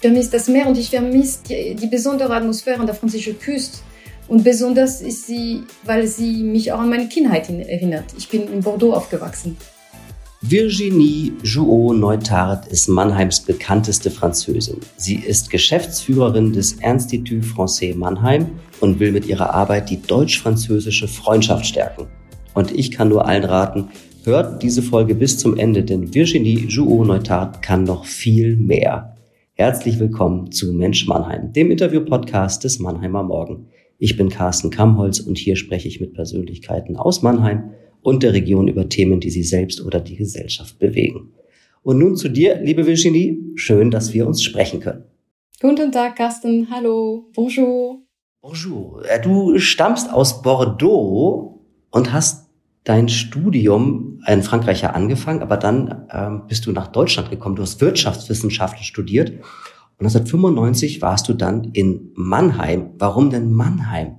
Vermisse das Meer und ich vermisse die, die besondere Atmosphäre an der französischen Küste. Und besonders ist sie, weil sie mich auch an meine Kindheit erinnert. Ich bin in Bordeaux aufgewachsen. Virginie Jouot-Neutard ist Mannheims bekannteste Französin. Sie ist Geschäftsführerin des Institut Français Mannheim und will mit ihrer Arbeit die deutsch-französische Freundschaft stärken. Und ich kann nur allen raten, hört diese Folge bis zum Ende, denn Virginie Jouot-Neutard kann noch viel mehr. Herzlich willkommen zu Mensch Mannheim, dem Interview-Podcast des Mannheimer Morgen. Ich bin Carsten Kamholz und hier spreche ich mit Persönlichkeiten aus Mannheim und der Region über Themen, die sie selbst oder die Gesellschaft bewegen. Und nun zu dir, liebe Virginie. Schön, dass wir uns sprechen können. Guten Tag, Carsten. Hallo. Bonjour. Bonjour. Äh, du stammst aus Bordeaux und hast dein Studium in Frankreich ja angefangen, aber dann ähm, bist du nach Deutschland gekommen. Du hast Wirtschaftswissenschaften studiert und 1995 warst du dann in Mannheim. Warum denn Mannheim?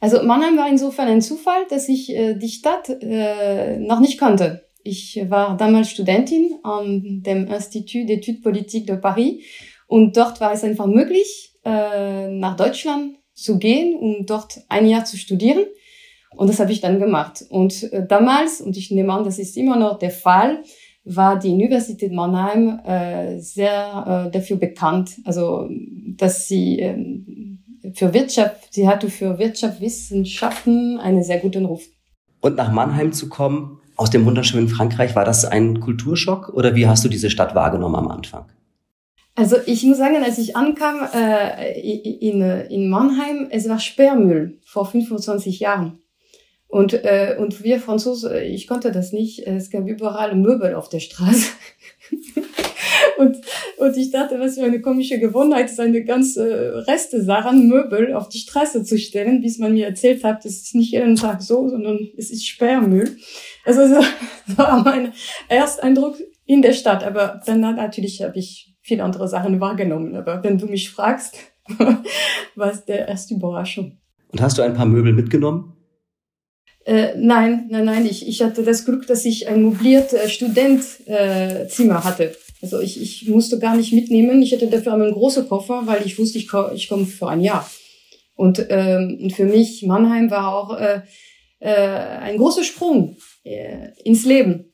Also Mannheim war insofern ein Zufall, dass ich äh, die Stadt äh, noch nicht kannte. Ich war damals Studentin an dem Institut d'études politiques de Paris und dort war es einfach möglich, äh, nach Deutschland zu gehen, um dort ein Jahr zu studieren. Und das habe ich dann gemacht. Und äh, damals, und ich nehme an, das ist immer noch der Fall, war die Universität Mannheim äh, sehr äh, dafür bekannt, also dass sie äh, für Wirtschaft, sie hatte für Wirtschaftswissenschaften einen sehr guten Ruf. Und nach Mannheim zu kommen, aus dem wunderschönen Frankreich, war das ein Kulturschock oder wie hast du diese Stadt wahrgenommen am Anfang? Also ich muss sagen, als ich ankam äh, in, in Mannheim, es war Sperrmüll vor 25 Jahren. Und, äh, und wir Franzosen, ich konnte das nicht. Es gab überall Möbel auf der Straße. und, und ich dachte, was für eine komische Gewohnheit, seine ganze Reste Sachen, Möbel auf die Straße zu stellen, bis man mir erzählt hat, das ist nicht jeden Tag so, sondern es ist Sperrmüll. Also so war mein Ersteindruck in der Stadt. Aber dann natürlich habe ich viele andere Sachen wahrgenommen. Aber wenn du mich fragst, war es der erste Überraschung. Und hast du ein paar Möbel mitgenommen? Äh, nein, nein, nein. Ich, ich hatte das Glück, dass ich ein mobiliert äh, Studentzimmer äh, hatte. Also ich, ich musste gar nicht mitnehmen. Ich hatte dafür einen großen Koffer, weil ich wusste, ich, ich komme für ein Jahr. Und, ähm, und für mich Mannheim war auch äh, äh, ein großer Sprung äh, ins Leben.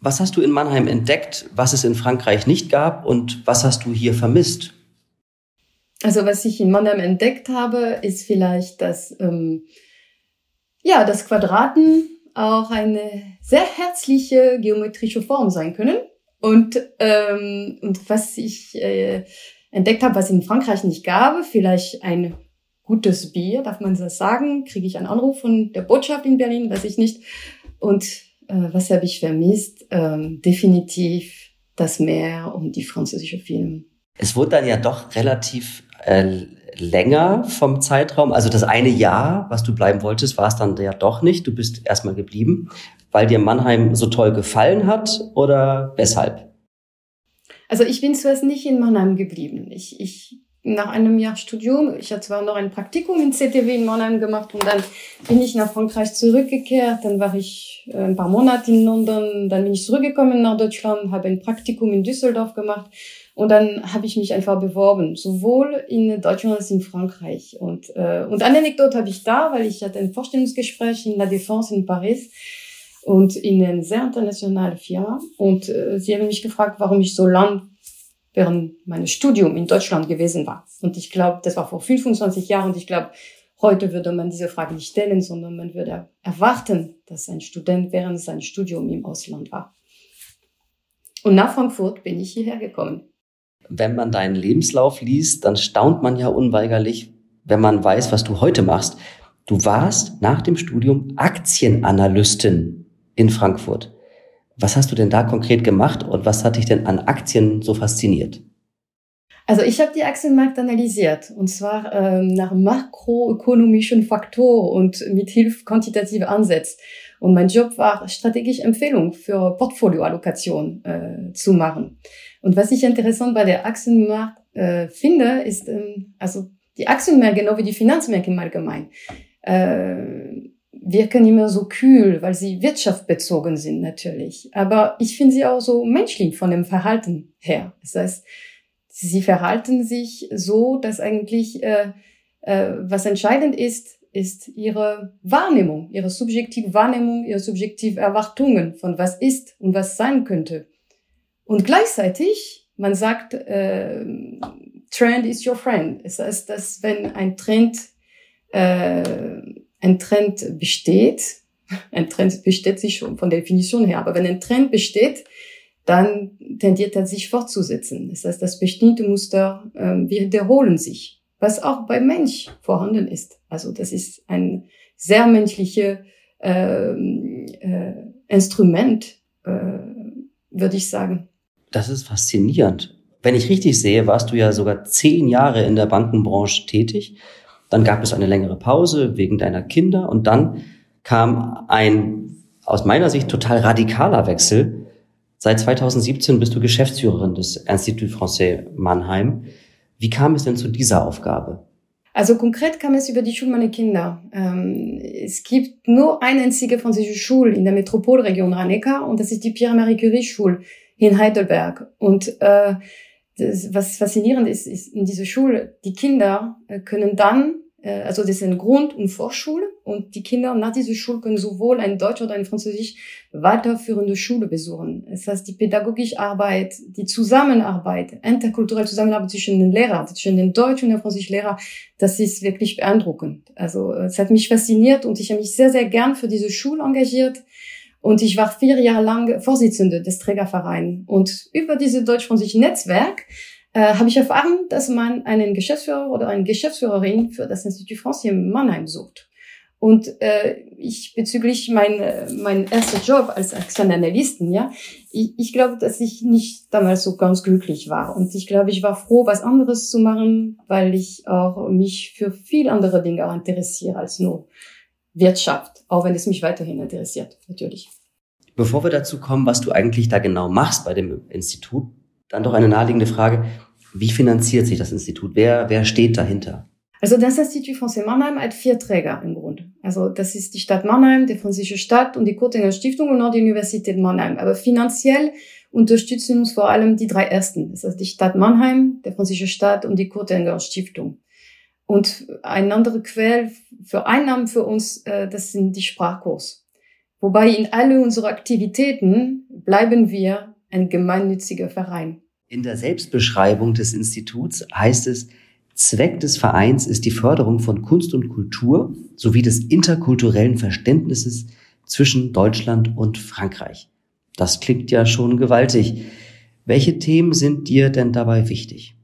Was hast du in Mannheim entdeckt, was es in Frankreich nicht gab und was hast du hier vermisst? Also was ich in Mannheim entdeckt habe, ist vielleicht, dass ähm, ja, dass Quadraten auch eine sehr herzliche geometrische Form sein können. Und, ähm, und was ich äh, entdeckt habe, was in Frankreich nicht gab, vielleicht ein gutes Bier, darf man das sagen, kriege ich einen Anruf von der Botschaft in Berlin, weiß ich nicht. Und äh, was habe ich vermisst? Ähm, definitiv das Meer und die französische Filme. Es wurde dann ja doch relativ äh, länger vom Zeitraum. Also das eine Jahr, was du bleiben wolltest, war es dann ja doch nicht. Du bist erstmal geblieben, weil dir Mannheim so toll gefallen hat oder weshalb? Also ich bin zuerst nicht in Mannheim geblieben. Ich, ich nach einem Jahr Studium, ich hatte zwar noch ein Praktikum in CTW in Mannheim gemacht und dann bin ich nach Frankreich zurückgekehrt. Dann war ich äh, ein paar Monate in London, dann bin ich zurückgekommen nach Deutschland, habe ein Praktikum in Düsseldorf gemacht und dann habe ich mich einfach beworben, sowohl in Deutschland als in Frankreich. Und, äh, und eine Anekdote habe ich da, weil ich hatte ein Vorstellungsgespräch in La Défense in Paris und in einer sehr internationalen Firma. Und äh, sie haben mich gefragt, warum ich so lang während meines Studium in Deutschland gewesen war. Und ich glaube, das war vor 25 Jahren und ich glaube, heute würde man diese Frage nicht stellen, sondern man würde erwarten, dass ein Student während seines Studiums im Ausland war. Und nach Frankfurt bin ich hierher gekommen wenn man deinen Lebenslauf liest, dann staunt man ja unweigerlich, wenn man weiß, was du heute machst. Du warst nach dem Studium Aktienanalystin in Frankfurt. Was hast du denn da konkret gemacht und was hat dich denn an Aktien so fasziniert? Also ich habe die Aktienmarkt analysiert und zwar ähm, nach makroökonomischen Faktoren und mit Hilfe quantitativer Ansätze. Und mein Job war, strategische Empfehlungen für Portfolioallokation äh, zu machen. Und was ich interessant bei der Aktienmarkt äh, finde, ist, ähm, also die Aktienmärkte, genau wie die Finanzmärkte im Allgemeinen, äh, wirken immer so kühl, weil sie wirtschaftsbezogen sind natürlich. Aber ich finde sie auch so menschlich von dem Verhalten her. Das heißt, sie verhalten sich so, dass eigentlich äh, äh, was entscheidend ist, ist ihre Wahrnehmung, ihre subjektive Wahrnehmung, ihre subjektive Erwartungen von was ist und was sein könnte. Und gleichzeitig, man sagt, äh, Trend is your friend. Das heißt, dass wenn ein Trend, äh, ein Trend besteht, ein Trend besteht sich schon von der Definition her, aber wenn ein Trend besteht, dann tendiert er sich fortzusetzen. Das heißt, das bestimmte Muster äh, wiederholen sich, was auch beim Mensch vorhanden ist. Also das ist ein sehr menschliches äh, äh, Instrument, äh, würde ich sagen. Das ist faszinierend. Wenn ich richtig sehe, warst du ja sogar zehn Jahre in der Bankenbranche tätig. Dann gab es eine längere Pause wegen deiner Kinder und dann kam ein aus meiner Sicht total radikaler Wechsel. Seit 2017 bist du Geschäftsführerin des Institut Français Mannheim. Wie kam es denn zu dieser Aufgabe? Also konkret kam es über die Schule meiner Kinder. Ähm, es gibt nur eine einzige französische Schule in der Metropolregion rhein und das ist die Pierre-Marie Curie-Schule in Heidelberg. Und äh, das, was faszinierend ist, ist in dieser Schule, die Kinder äh, können dann, äh, also das ist eine Grund- und Vorschule, und die Kinder nach dieser Schule können sowohl ein Deutsch oder ein Französisch weiterführende Schule besuchen. Das heißt, die pädagogische Arbeit, die Zusammenarbeit, interkulturelle Zusammenarbeit zwischen den Lehrern, zwischen den Deutsch- und den französischen Lehrer, das ist wirklich beeindruckend. Also es hat mich fasziniert und ich habe mich sehr, sehr gern für diese Schule engagiert. Und ich war vier Jahre lang Vorsitzende des Trägervereins. Und über dieses deutsch-französische Netzwerk äh, habe ich erfahren, dass man einen Geschäftsführer oder eine Geschäftsführerin für das Institut Français in Mannheim sucht. Und äh, ich bezüglich mein mein erster Job als Analysten, ja, ich, ich glaube, dass ich nicht damals so ganz glücklich war. Und ich glaube, ich war froh, was anderes zu machen, weil ich auch mich für viel andere Dinge auch interessiere als nur Wirtschaft, auch wenn es mich weiterhin interessiert, natürlich. Bevor wir dazu kommen, was du eigentlich da genau machst bei dem Institut, dann doch eine naheliegende Frage. Wie finanziert sich das Institut? Wer, wer steht dahinter? Also das Institut Français Mannheim hat vier Träger im Grunde. Also das ist die Stadt Mannheim, die französische Stadt und die Kurtinger Stiftung und auch die Universität Mannheim. Aber finanziell unterstützen uns vor allem die drei ersten. Das heißt die Stadt Mannheim, der französische Stadt und die Kurtinger Stiftung. Und eine andere Quelle für Einnahmen für uns, äh, das sind die Sprachkurs. Wobei in alle unsere Aktivitäten bleiben wir ein gemeinnütziger Verein. In der Selbstbeschreibung des Instituts heißt es, Zweck des Vereins ist die Förderung von Kunst und Kultur sowie des interkulturellen Verständnisses zwischen Deutschland und Frankreich. Das klingt ja schon gewaltig. Welche Themen sind dir denn dabei wichtig?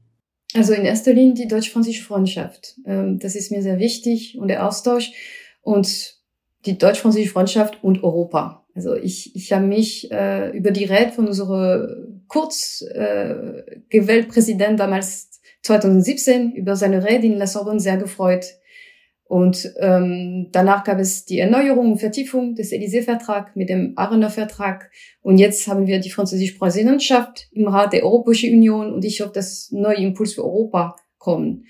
Also in erster Linie die deutsch-französische Freundschaft. Ähm, das ist mir sehr wichtig und der Austausch und die deutsch-französische Freundschaft und Europa. Also ich, ich habe mich äh, über die Rede von unserem kurz äh, gewählten Präsident damals 2017 über seine Rede in La Sorbonne sehr gefreut. Und ähm, danach gab es die Erneuerung und Vertiefung des Élysée-Vertrags mit dem Arener-Vertrag. Und jetzt haben wir die französische Präsidentschaft im Rat der Europäischen Union. Und ich hoffe, dass neue Impuls für Europa kommen.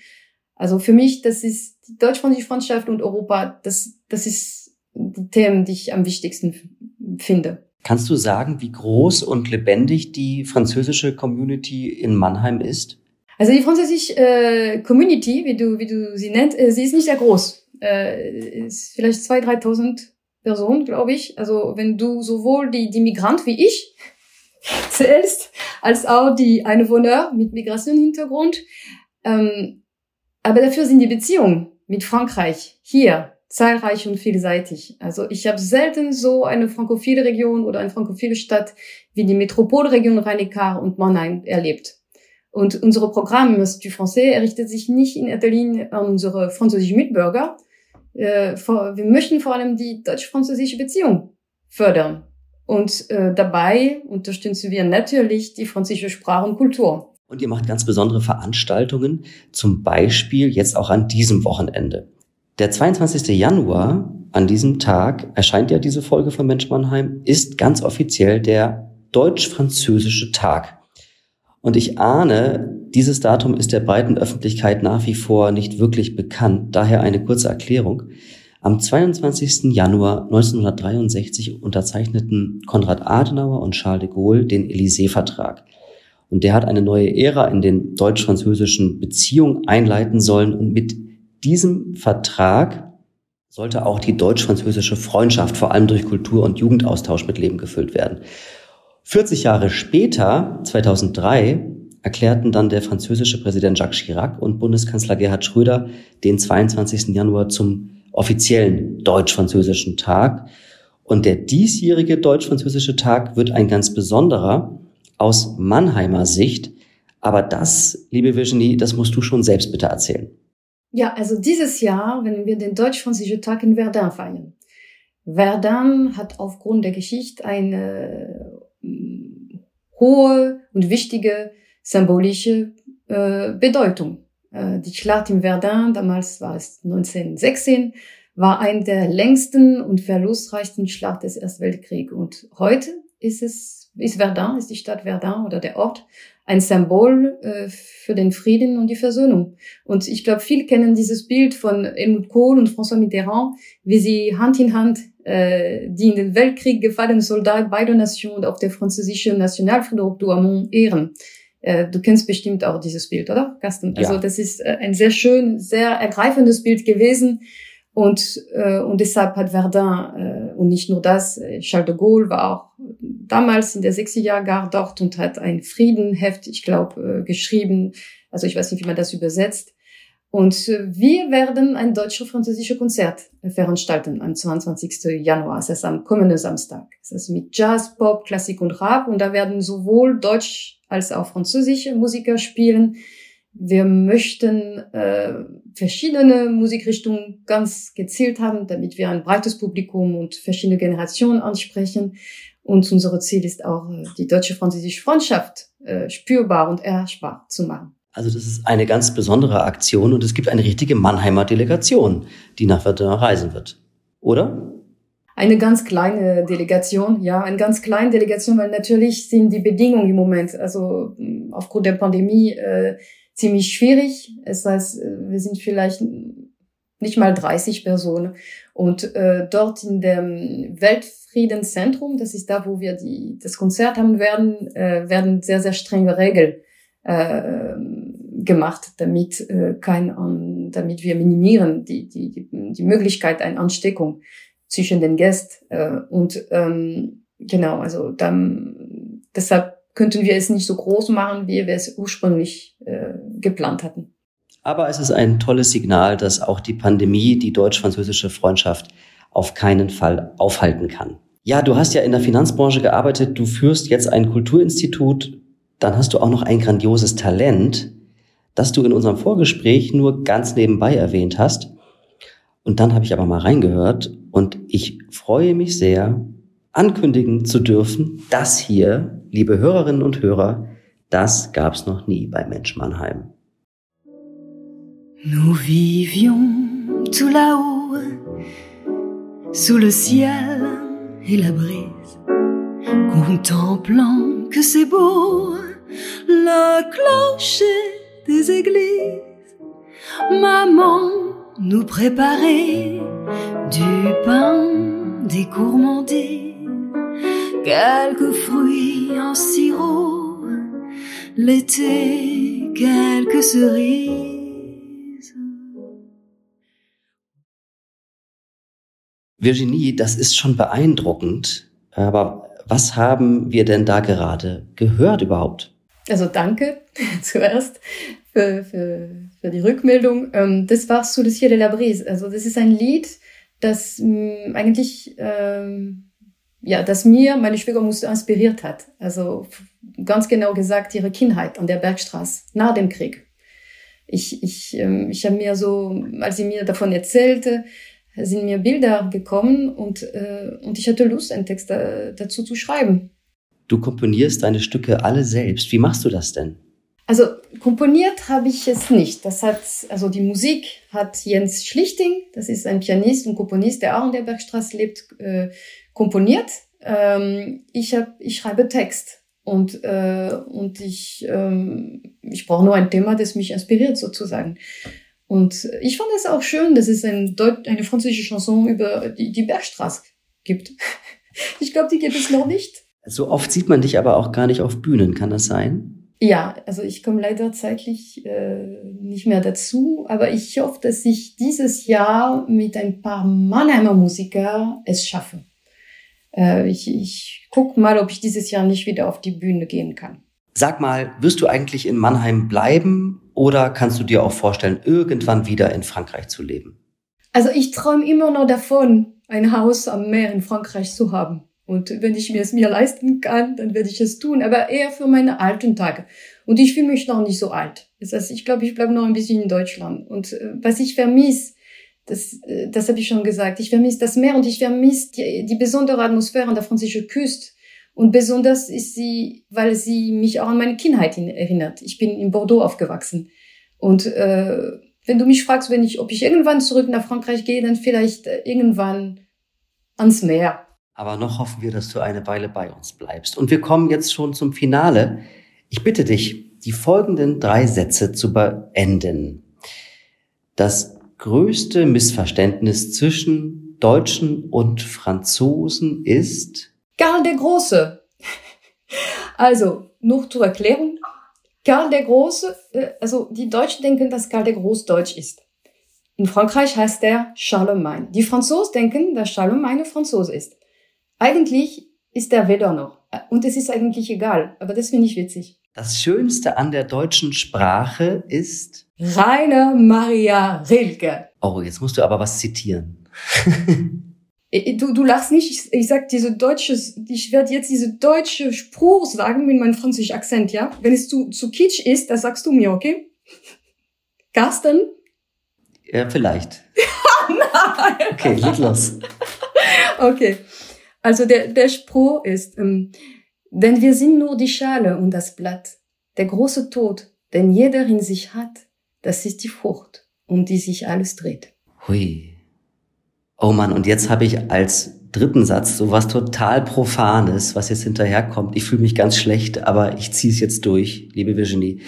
Also für mich, das ist die deutsch-französische Freundschaft und Europa, das, das ist die Themen, die ich am wichtigsten finde. Kannst du sagen, wie groß und lebendig die französische Community in Mannheim ist? Also die französische äh, Community, wie du, wie du sie nennst, äh, sie ist nicht sehr groß. Äh, ist vielleicht 2.000, 3.000 Personen, glaube ich. Also wenn du sowohl die, die Migrant wie ich zählst, als auch die Einwohner mit Migrationshintergrund. Ähm, aber dafür sind die Beziehungen mit Frankreich hier zahlreich und vielseitig. Also ich habe selten so eine frankophile Region oder eine frankophile Stadt wie die Metropolregion Rhein-Neckar und Mannheim erlebt. Und unsere Programm Institut Français errichtet sich nicht in erster Linie an unsere französischen Mitbürger. Äh, wir möchten vor allem die deutsch-französische Beziehung fördern. Und äh, dabei unterstützen wir natürlich die französische Sprache und Kultur. Und ihr macht ganz besondere Veranstaltungen, zum Beispiel jetzt auch an diesem Wochenende. Der 22. Januar, an diesem Tag, erscheint ja diese Folge von Mensch Mannheim, ist ganz offiziell der deutsch-französische Tag. Und ich ahne, dieses Datum ist der breiten Öffentlichkeit nach wie vor nicht wirklich bekannt. Daher eine kurze Erklärung. Am 22. Januar 1963 unterzeichneten Konrad Adenauer und Charles de Gaulle den Élysée-Vertrag. Und der hat eine neue Ära in den deutsch-französischen Beziehungen einleiten sollen. Und mit diesem Vertrag sollte auch die deutsch-französische Freundschaft vor allem durch Kultur- und Jugendaustausch mit Leben gefüllt werden. 40 Jahre später, 2003, erklärten dann der französische Präsident Jacques Chirac und Bundeskanzler Gerhard Schröder den 22. Januar zum offiziellen deutsch-französischen Tag. Und der diesjährige deutsch-französische Tag wird ein ganz besonderer aus Mannheimer Sicht. Aber das, liebe Virginie, das musst du schon selbst bitte erzählen. Ja, also dieses Jahr, wenn wir den deutsch-französischen Tag in Verdun feiern. Verdun hat aufgrund der Geschichte eine hohe und wichtige symbolische äh, Bedeutung. Äh, die Schlacht im Verdun, damals war es 1916, war eine der längsten und verlustreichsten Schlacht des Ersten Weltkriegs. Und heute ist es, ist Verdun, ist die Stadt Verdun oder der Ort ein Symbol äh, für den Frieden und die Versöhnung. Und ich glaube, viele kennen dieses Bild von Helmut Kohl und François Mitterrand, wie sie Hand in Hand äh, die in den Weltkrieg gefallenen Soldaten beider Nationen auf der französischen Nationalfriedhof Douaumont ehren. Äh, du kennst bestimmt auch dieses Bild, oder, Carsten? Also ja. das ist äh, ein sehr schön, sehr ergreifendes Bild gewesen. Und, äh, und deshalb hat Verdun, äh, und nicht nur das, äh, Charles de Gaulle war auch damals in der 60er Jahre dort und hat ein Friedenheft, ich glaube, äh, geschrieben. Also ich weiß nicht, wie man das übersetzt. Und äh, wir werden ein deutsche-französische Konzert veranstalten am 22. Januar. Das ist am kommenden Samstag. Das ist mit Jazz, Pop, Klassik und Rap. Und da werden sowohl deutsch als auch französische Musiker spielen. Wir möchten äh, verschiedene Musikrichtungen ganz gezielt haben, damit wir ein breites Publikum und verschiedene Generationen ansprechen. Und unser Ziel ist auch, die deutsche-französische Freundschaft äh, spürbar und erreichbar zu machen. Also das ist eine ganz besondere Aktion und es gibt eine richtige Mannheimer Delegation, die nach Verdun reisen wird. Oder? Eine ganz kleine Delegation, ja, eine ganz kleine Delegation, weil natürlich sind die Bedingungen im Moment, also aufgrund der Pandemie, äh, ziemlich schwierig. Das heißt, äh, wir sind vielleicht nicht mal 30 Personen. Und äh, dort in dem Weltfriedenszentrum, das ist da, wo wir die, das Konzert haben werden, äh, werden sehr, sehr strenge Regeln äh, gemacht, damit äh, kein, damit wir minimieren die, die, die, die Möglichkeit einer Ansteckung zwischen den Gästen. Äh, und ähm, genau, also dann deshalb könnten wir es nicht so groß machen, wie wir es ursprünglich äh, geplant hatten. Aber es ist ein tolles Signal, dass auch die Pandemie die deutsch-französische Freundschaft auf keinen Fall aufhalten kann. Ja, du hast ja in der Finanzbranche gearbeitet, du führst jetzt ein Kulturinstitut, dann hast du auch noch ein grandioses Talent das du in unserem Vorgespräch nur ganz nebenbei erwähnt hast. Und dann habe ich aber mal reingehört und ich freue mich sehr, ankündigen zu dürfen, das hier, liebe Hörerinnen und Hörer, das gab's noch nie bei Mensch Mannheim. Nous vivions tout là-haut, sous le ciel et la brise, contemplant que c'est beau, la clocher des églises. Maman nous préparait du pain, des gourmandises, quelques fruits en sirop, l'été, quelques cerises. Virginie, das ist schon beeindruckend, aber was haben wir denn da gerade gehört überhaupt? Also danke zuerst für, für, für die Rückmeldung. Ähm, das war Sous le ciel de la brise. Also das ist ein Lied, das mm, eigentlich ähm, ja, das mir meine Schwiegermutter inspiriert hat. Also ganz genau gesagt ihre Kindheit an der Bergstraße nach dem Krieg. Ich, ich, ähm, ich habe mir so, als sie mir davon erzählte, sind mir Bilder gekommen und, äh, und ich hatte Lust, einen Text da, dazu zu schreiben. Du komponierst deine Stücke alle selbst. Wie machst du das denn? Also komponiert habe ich es nicht. Das hat, also die Musik hat Jens Schlichting, das ist ein Pianist und Komponist, der auch in der Bergstraße lebt, äh, komponiert. Ähm, ich, hab, ich schreibe Text und, äh, und ich, ähm, ich brauche nur ein Thema, das mich inspiriert sozusagen. Und ich fand es auch schön, dass es ein Deut eine französische Chanson über die, die Bergstraße gibt. ich glaube, die gibt es noch nicht. So oft sieht man dich aber auch gar nicht auf Bühnen, kann das sein? Ja, also ich komme leider zeitlich äh, nicht mehr dazu, aber ich hoffe, dass ich dieses Jahr mit ein paar Mannheimer Musiker es schaffe. Äh, ich ich guck mal, ob ich dieses Jahr nicht wieder auf die Bühne gehen kann. Sag mal, wirst du eigentlich in Mannheim bleiben oder kannst du dir auch vorstellen, irgendwann wieder in Frankreich zu leben? Also ich träume immer noch davon, ein Haus am Meer in Frankreich zu haben. Und wenn ich mir es mir leisten kann, dann werde ich es tun, aber eher für meine alten Tage. Und ich fühle mich noch nicht so alt. Das heißt, ich glaube, ich bleibe noch ein bisschen in Deutschland. Und äh, was ich vermisse, das, äh, das habe ich schon gesagt, ich vermisse das Meer und ich vermisse die, die besondere Atmosphäre an der französischen Küste. Und besonders ist sie, weil sie mich auch an meine Kindheit erinnert. Ich bin in Bordeaux aufgewachsen. Und äh, wenn du mich fragst, wenn ich, ob ich irgendwann zurück nach Frankreich gehe, dann vielleicht äh, irgendwann ans Meer aber noch hoffen wir, dass du eine Weile bei uns bleibst. Und wir kommen jetzt schon zum Finale. Ich bitte dich, die folgenden drei Sätze zu beenden. Das größte Missverständnis zwischen Deutschen und Franzosen ist Karl der Große. Also, nur zur Erklärung. Karl der Große, äh, also die Deutschen denken, dass Karl der Groß Deutsch ist. In Frankreich heißt er Charlemagne. Die Franzosen denken, dass Charlemagne Franzose ist. Eigentlich ist der weder noch. Und es ist eigentlich egal. Aber das finde ich witzig. Das Schönste an der deutschen Sprache ist Rainer Maria Rilke. Oh, jetzt musst du aber was zitieren. du, du lachst nicht. Ich, ich sag diese deutsche, ich werde jetzt diese deutsche Spruch sagen mit meinem französischen Akzent, ja? Wenn es zu, zu kitsch ist, das sagst du mir, okay? Carsten? Ja, vielleicht. Nein. Okay, leg los. Okay. Also der, der Spruch ist, ähm, denn wir sind nur die Schale und das Blatt. Der große Tod, den jeder in sich hat, das ist die Frucht, um die sich alles dreht. Hui. Oh Mann, und jetzt habe ich als dritten Satz so was total Profanes, was jetzt hinterherkommt. Ich fühle mich ganz schlecht, aber ich ziehe es jetzt durch, liebe Virginie.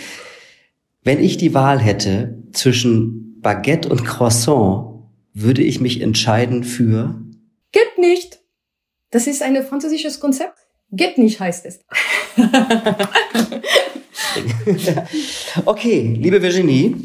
Wenn ich die Wahl hätte zwischen Baguette und Croissant, würde ich mich entscheiden für... Geht nicht. Das ist ein französisches Konzept. Geht nicht, heißt es. okay, liebe Virginie,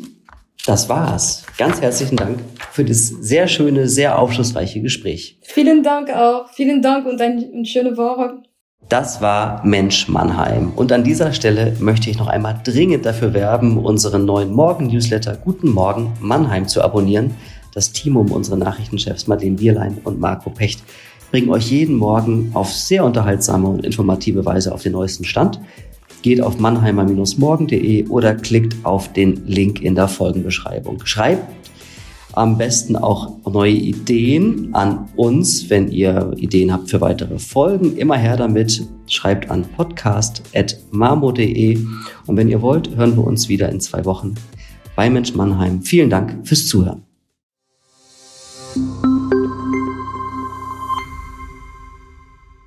das war's. Ganz herzlichen Dank für das sehr schöne, sehr aufschlussreiche Gespräch. Vielen Dank auch. Vielen Dank und eine schöne Woche. Das war Mensch Mannheim. Und an dieser Stelle möchte ich noch einmal dringend dafür werben, unseren neuen Morgen-Newsletter Guten Morgen Mannheim zu abonnieren. Das Team um unsere Nachrichtenchefs Madeleine Bierlein und Marco Pecht bringen euch jeden Morgen auf sehr unterhaltsame und informative Weise auf den neuesten Stand. Geht auf mannheimer-morgen.de oder klickt auf den Link in der Folgenbeschreibung. Schreibt am besten auch neue Ideen an uns, wenn ihr Ideen habt für weitere Folgen. Immer her damit. Schreibt an podcast.marmo.de. Und wenn ihr wollt, hören wir uns wieder in zwei Wochen bei Mensch Mannheim. Vielen Dank fürs Zuhören.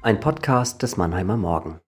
Ein Podcast des Mannheimer Morgen.